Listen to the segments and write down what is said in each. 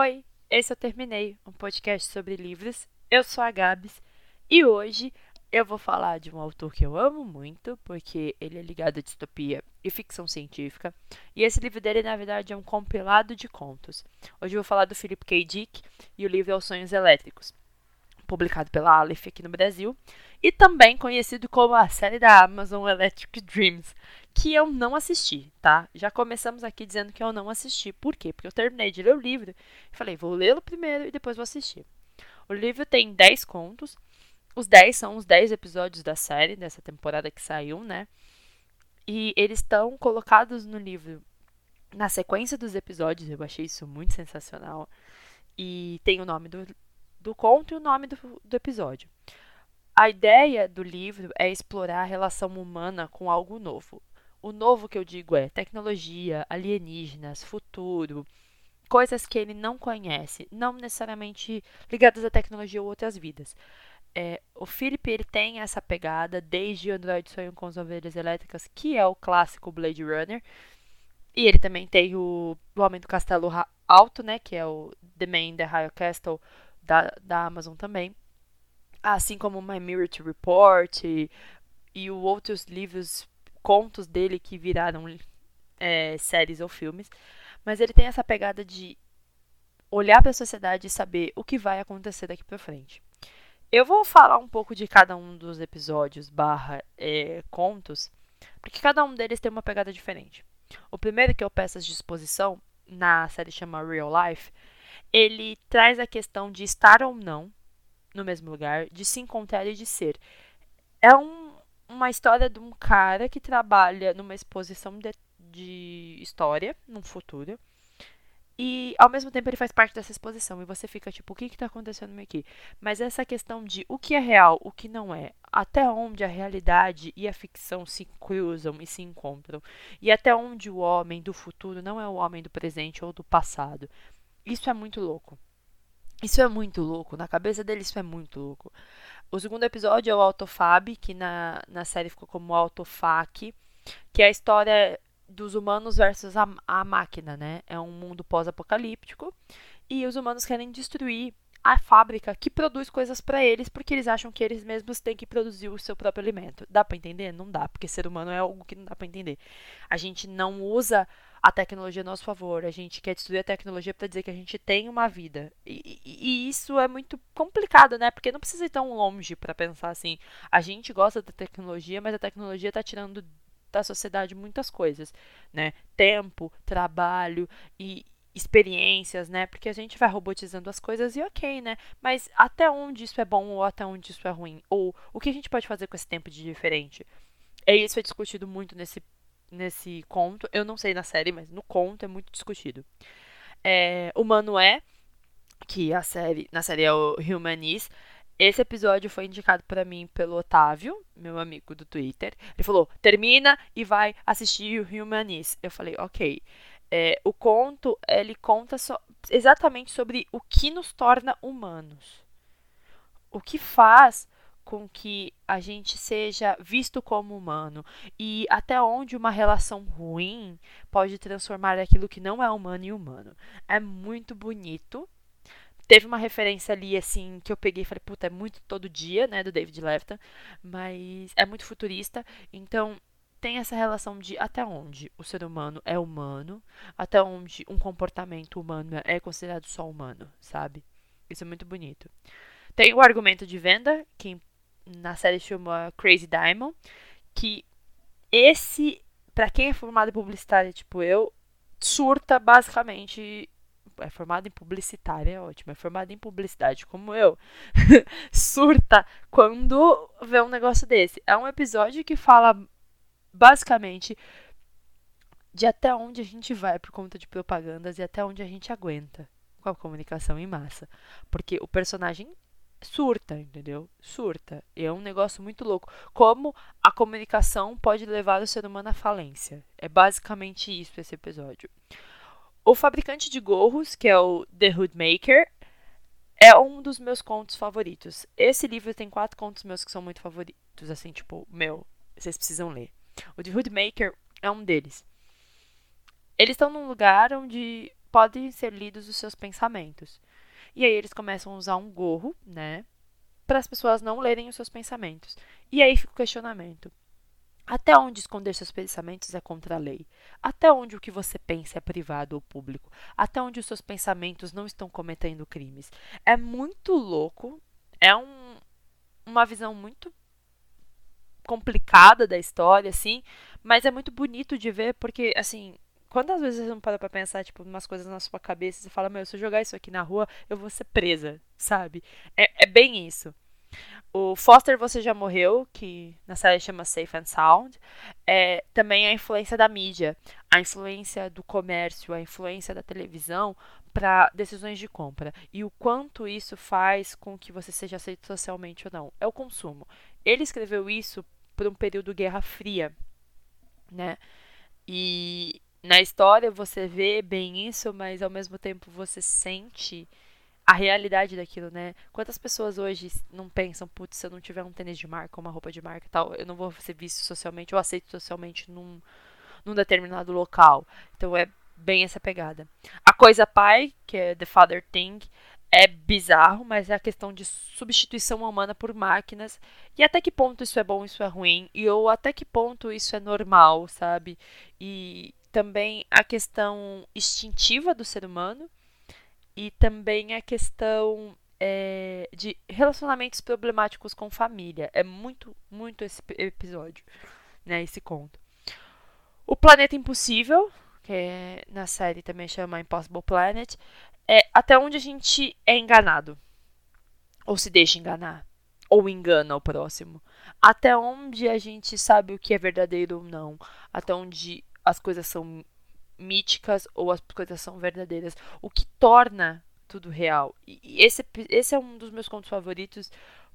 Oi, esse eu terminei, um podcast sobre livros. Eu sou a Gabs e hoje eu vou falar de um autor que eu amo muito, porque ele é ligado à distopia e ficção científica. E esse livro dele, na verdade, é um compilado de contos. Hoje eu vou falar do Philip K. Dick e o livro é Os Sonhos Elétricos, publicado pela Aleph aqui no Brasil, e também conhecido como a série da Amazon Electric Dreams, que eu não assisti, tá? Já começamos aqui dizendo que eu não assisti. Por quê? Porque eu terminei de ler o livro e falei, vou lê-lo primeiro e depois vou assistir. O livro tem 10 contos. Os 10 são os 10 episódios da série, dessa temporada que saiu, né? E eles estão colocados no livro na sequência dos episódios. Eu achei isso muito sensacional. E tem o nome do, do conto e o nome do, do episódio. A ideia do livro é explorar a relação humana com algo novo. O novo que eu digo é tecnologia, alienígenas, futuro, coisas que ele não conhece, não necessariamente ligadas à tecnologia ou outras vidas. É, o Philip ele tem essa pegada desde o Android Sonho com as Ovelhas Elétricas, que é o clássico Blade Runner. E ele também tem o, o Homem do Castelo Alto, né, que é o The Man in the High Castle da, da Amazon também assim como My Mirror to Report e, e outros livros, contos dele que viraram é, séries ou filmes. Mas ele tem essa pegada de olhar para a sociedade e saber o que vai acontecer daqui para frente. Eu vou falar um pouco de cada um dos episódios barra é, contos, porque cada um deles tem uma pegada diferente. O primeiro que eu peço de exposição, na série chama Real Life, ele traz a questão de estar ou não no mesmo lugar, de se encontrar e de ser. É um, uma história de um cara que trabalha numa exposição de, de história, num futuro. E ao mesmo tempo ele faz parte dessa exposição. E você fica tipo, o que está acontecendo aqui? Mas essa questão de o que é real, o que não é, até onde a realidade e a ficção se cruzam e se encontram. E até onde o homem do futuro não é o homem do presente ou do passado. Isso é muito louco. Isso é muito louco. Na cabeça dele, isso é muito louco. O segundo episódio é o Autofab, que na, na série ficou como Autofac, que é a história dos humanos versus a, a máquina, né? É um mundo pós-apocalíptico. E os humanos querem destruir a fábrica que produz coisas para eles porque eles acham que eles mesmos têm que produzir o seu próprio alimento. Dá para entender? Não dá, porque ser humano é algo que não dá para entender. A gente não usa a tecnologia a nosso favor. A gente quer destruir a tecnologia para dizer que a gente tem uma vida. E, e, isso é muito complicado, né? Porque não precisa ir tão longe para pensar assim. A gente gosta da tecnologia, mas a tecnologia está tirando da sociedade muitas coisas, né? Tempo, trabalho e experiências, né? Porque a gente vai robotizando as coisas e ok, né? Mas até onde isso é bom ou até onde isso é ruim? Ou o que a gente pode fazer com esse tempo de diferente? É isso é discutido muito nesse nesse conto. Eu não sei na série, mas no conto é muito discutido. É, o Manoé, que a série, na série é o Humanis. Esse episódio foi indicado para mim pelo Otávio, meu amigo do Twitter. Ele falou: termina e vai assistir o Humanis. Eu falei: ok. É, o conto ele conta so, exatamente sobre o que nos torna humanos. O que faz com que a gente seja visto como humano e até onde uma relação ruim pode transformar aquilo que não é humano em humano. É muito bonito. Teve uma referência ali, assim, que eu peguei e falei, puta, é muito todo dia, né, do David Lefton, mas é muito futurista, então tem essa relação de até onde o ser humano é humano, até onde um comportamento humano é considerado só humano, sabe? Isso é muito bonito. Tem o argumento de venda, que na série chama Crazy Diamond, que esse, para quem é formado em publicitária, tipo eu, surta basicamente é formado em publicitária, é ótimo, é formado em publicidade como eu, surta quando vê um negócio desse. É um episódio que fala basicamente de até onde a gente vai por conta de propagandas e até onde a gente aguenta com a comunicação em massa. Porque o personagem surta, entendeu? Surta. E é um negócio muito louco. Como a comunicação pode levar o ser humano à falência. É basicamente isso esse episódio. O fabricante de gorros, que é o The Hood Maker, é um dos meus contos favoritos. Esse livro tem quatro contos meus que são muito favoritos, assim, tipo, meu, vocês precisam ler. O The Hood Maker é um deles. Eles estão num lugar onde podem ser lidos os seus pensamentos. E aí eles começam a usar um gorro, né? Para as pessoas não lerem os seus pensamentos. E aí fica o questionamento. Até onde esconder seus pensamentos é contra a lei? Até onde o que você pensa é privado ou público? Até onde os seus pensamentos não estão cometendo crimes? É muito louco, é um, uma visão muito complicada da história, assim, mas é muito bonito de ver porque, assim, quantas vezes você não para pra pensar, tipo, umas coisas na sua cabeça e fala, meu, se eu jogar isso aqui na rua, eu vou ser presa, sabe? É, é bem isso. O Foster Você Já Morreu, que na série chama Safe and Sound, é também a influência da mídia, a influência do comércio, a influência da televisão para decisões de compra e o quanto isso faz com que você seja aceito socialmente ou não. É o consumo. Ele escreveu isso por um período Guerra Fria, né? E na história você vê bem isso, mas ao mesmo tempo você sente a realidade daquilo, né? Quantas pessoas hoje não pensam, putz, se eu não tiver um tênis de marca, uma roupa de marca tal, eu não vou ser visto socialmente ou aceito socialmente num, num determinado local. Então é bem essa pegada. A coisa pai, que é The Father Thing, é bizarro, mas é a questão de substituição humana por máquinas. E até que ponto isso é bom, isso é ruim, e ou até que ponto isso é normal, sabe? E também a questão instintiva do ser humano e também a questão é, de relacionamentos problemáticos com família. É muito, muito esse episódio, né? Esse conto. O Planeta Impossível, que é, na série também chama Impossible Planet, é até onde a gente é enganado. Ou se deixa enganar. Ou engana o próximo. Até onde a gente sabe o que é verdadeiro ou não. Até onde as coisas são míticas ou as coisas são verdadeiras. O que torna tudo real. E esse, esse é um dos meus contos favoritos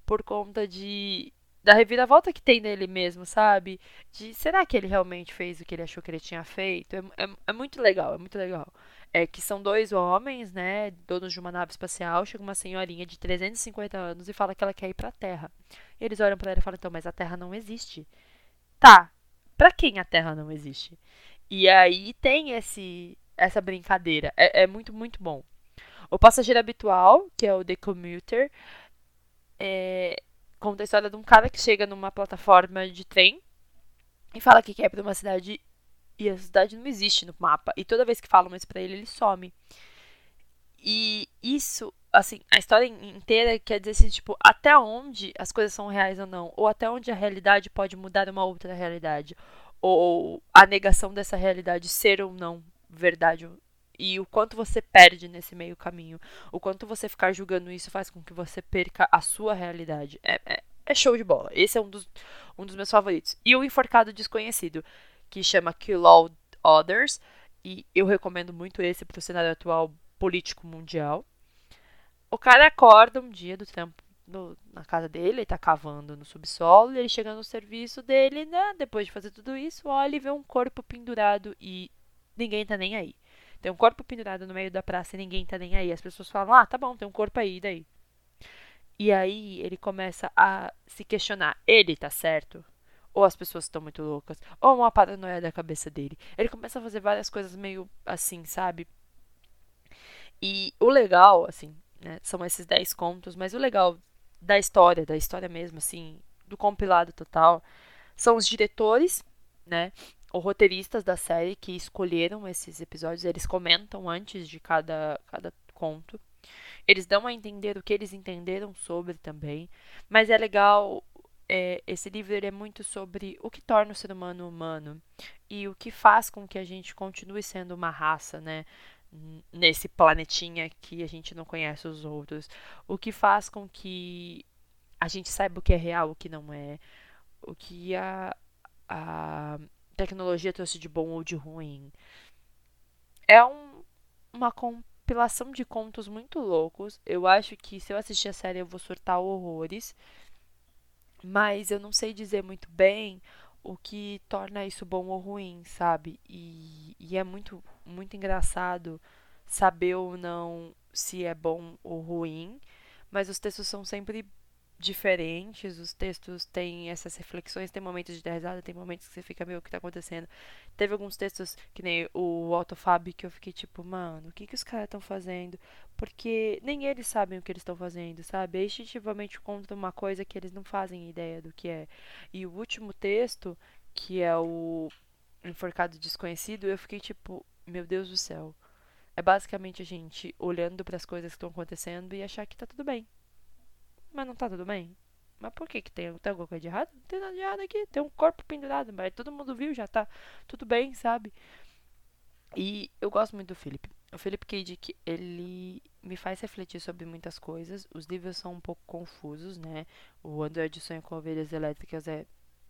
por conta de da reviravolta que tem nele mesmo, sabe? De será que ele realmente fez o que ele achou que ele tinha feito? É, é, é, muito legal, é muito legal. É que são dois homens, né, donos de uma nave espacial, chega uma senhorinha de 350 anos e fala que ela quer ir para a Terra. Eles olham para ela e falam: "Então, mas a Terra não existe". Tá. Para quem a Terra não existe? E aí tem esse essa brincadeira. É, é, muito, muito bom. O passageiro habitual, que é o The Commuter, é, conta a história de um cara que chega numa plataforma de trem e fala que quer ir para uma cidade e a cidade não existe no mapa. E toda vez que falam isso para ele, ele some. E isso, assim, a história inteira quer dizer assim, tipo, até onde as coisas são reais ou não, ou até onde a realidade pode mudar uma outra realidade, ou a negação dessa realidade ser ou não verdade e o quanto você perde nesse meio caminho, o quanto você ficar julgando isso faz com que você perca a sua realidade. É, é, é show de bola. Esse é um dos, um dos meus favoritos. E o Enforcado Desconhecido, que chama Kill All Others, e eu recomendo muito esse para o cenário atual político mundial. O cara acorda um dia do tempo no, na casa dele, ele tá cavando no subsolo, e ele chega no serviço dele, né? Depois de fazer tudo isso, olha e vê um corpo pendurado e ninguém tá nem aí. Tem um corpo pendurado no meio da praça e ninguém tá nem aí. As pessoas falam, ah, tá bom, tem um corpo aí, daí? E aí ele começa a se questionar, ele tá certo? Ou as pessoas estão muito loucas? Ou uma paranoia da cabeça dele? Ele começa a fazer várias coisas meio assim, sabe? E o legal, assim, né, são esses 10 contos, mas o legal da história, da história mesmo, assim, do compilado total, são os diretores, né? Os roteiristas da série que escolheram esses episódios, eles comentam antes de cada, cada conto. Eles dão a entender o que eles entenderam sobre também. Mas é legal. É, esse livro é muito sobre o que torna o ser humano humano e o que faz com que a gente continue sendo uma raça, né? nesse planetinha que a gente não conhece os outros. O que faz com que a gente saiba o que é real, o que não é. O que a, a tecnologia trouxe de bom ou de ruim. É um, uma compilação de contos muito loucos. Eu acho que se eu assistir a série eu vou surtar horrores. Mas eu não sei dizer muito bem o que torna isso bom ou ruim, sabe? E, e é muito, muito engraçado saber ou não se é bom ou ruim, mas os textos são sempre diferentes, os textos têm essas reflexões, tem momentos de risada, tem momentos que você fica, meio o que tá acontecendo? Teve alguns textos, que nem o Autofab, que eu fiquei tipo, mano, o que que os caras estão fazendo? Porque nem eles sabem o que eles estão fazendo, sabe? É instintivamente conta uma coisa que eles não fazem ideia do que é. E o último texto, que é o Enforcado Desconhecido, eu fiquei tipo, meu Deus do céu. É basicamente a gente olhando para as coisas que estão acontecendo e achar que tá tudo bem. Mas não tá tudo bem? Mas por que que tem, tem alguma coisa de errado? Não tem nada de errado aqui. Tem um corpo pendurado, mas todo mundo viu, já tá tudo bem, sabe? E eu gosto muito do Philip. O Philip K. Dick, ele me faz refletir sobre muitas coisas. Os livros são um pouco confusos, né? O Android Sonho com Ovelhas Elétricas é,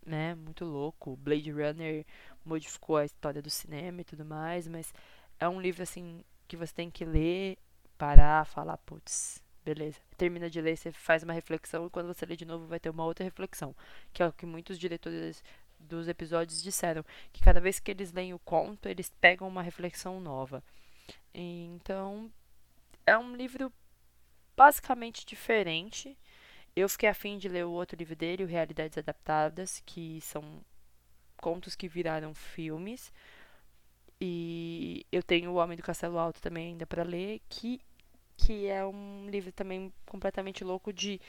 né, muito louco. Blade Runner modificou a história do cinema e tudo mais, mas é um livro, assim, que você tem que ler, parar, falar, putz, Beleza. Termina de ler, você faz uma reflexão e quando você lê de novo vai ter uma outra reflexão. Que é o que muitos diretores dos episódios disseram. Que cada vez que eles leem o conto, eles pegam uma reflexão nova. Então, é um livro basicamente diferente. Eu fiquei afim de ler o outro livro dele, o Realidades Adaptadas, que são contos que viraram filmes. E eu tenho O Homem do Castelo Alto também ainda para ler, que que é um livro também completamente louco de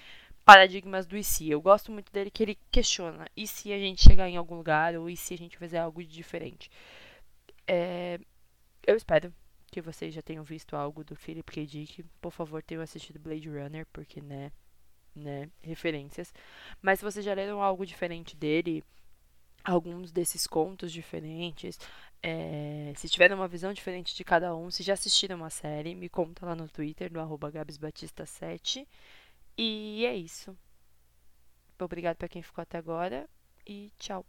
paradigmas do e se. Eu gosto muito dele que ele questiona e se a gente chegar em algum lugar ou e se a gente fizer algo de diferente. É, eu espero que vocês já tenham visto algo do Philip K. Dick. Por favor, tenham assistido Blade Runner, porque, né, né, referências. Mas se vocês já leram algo diferente dele, alguns desses contos diferentes, é, se tiverem uma visão diferente de cada um, se já assistiram uma série, me conta lá no Twitter, no arroba gabsbatista7. E é isso. Obrigado para quem ficou até agora e tchau.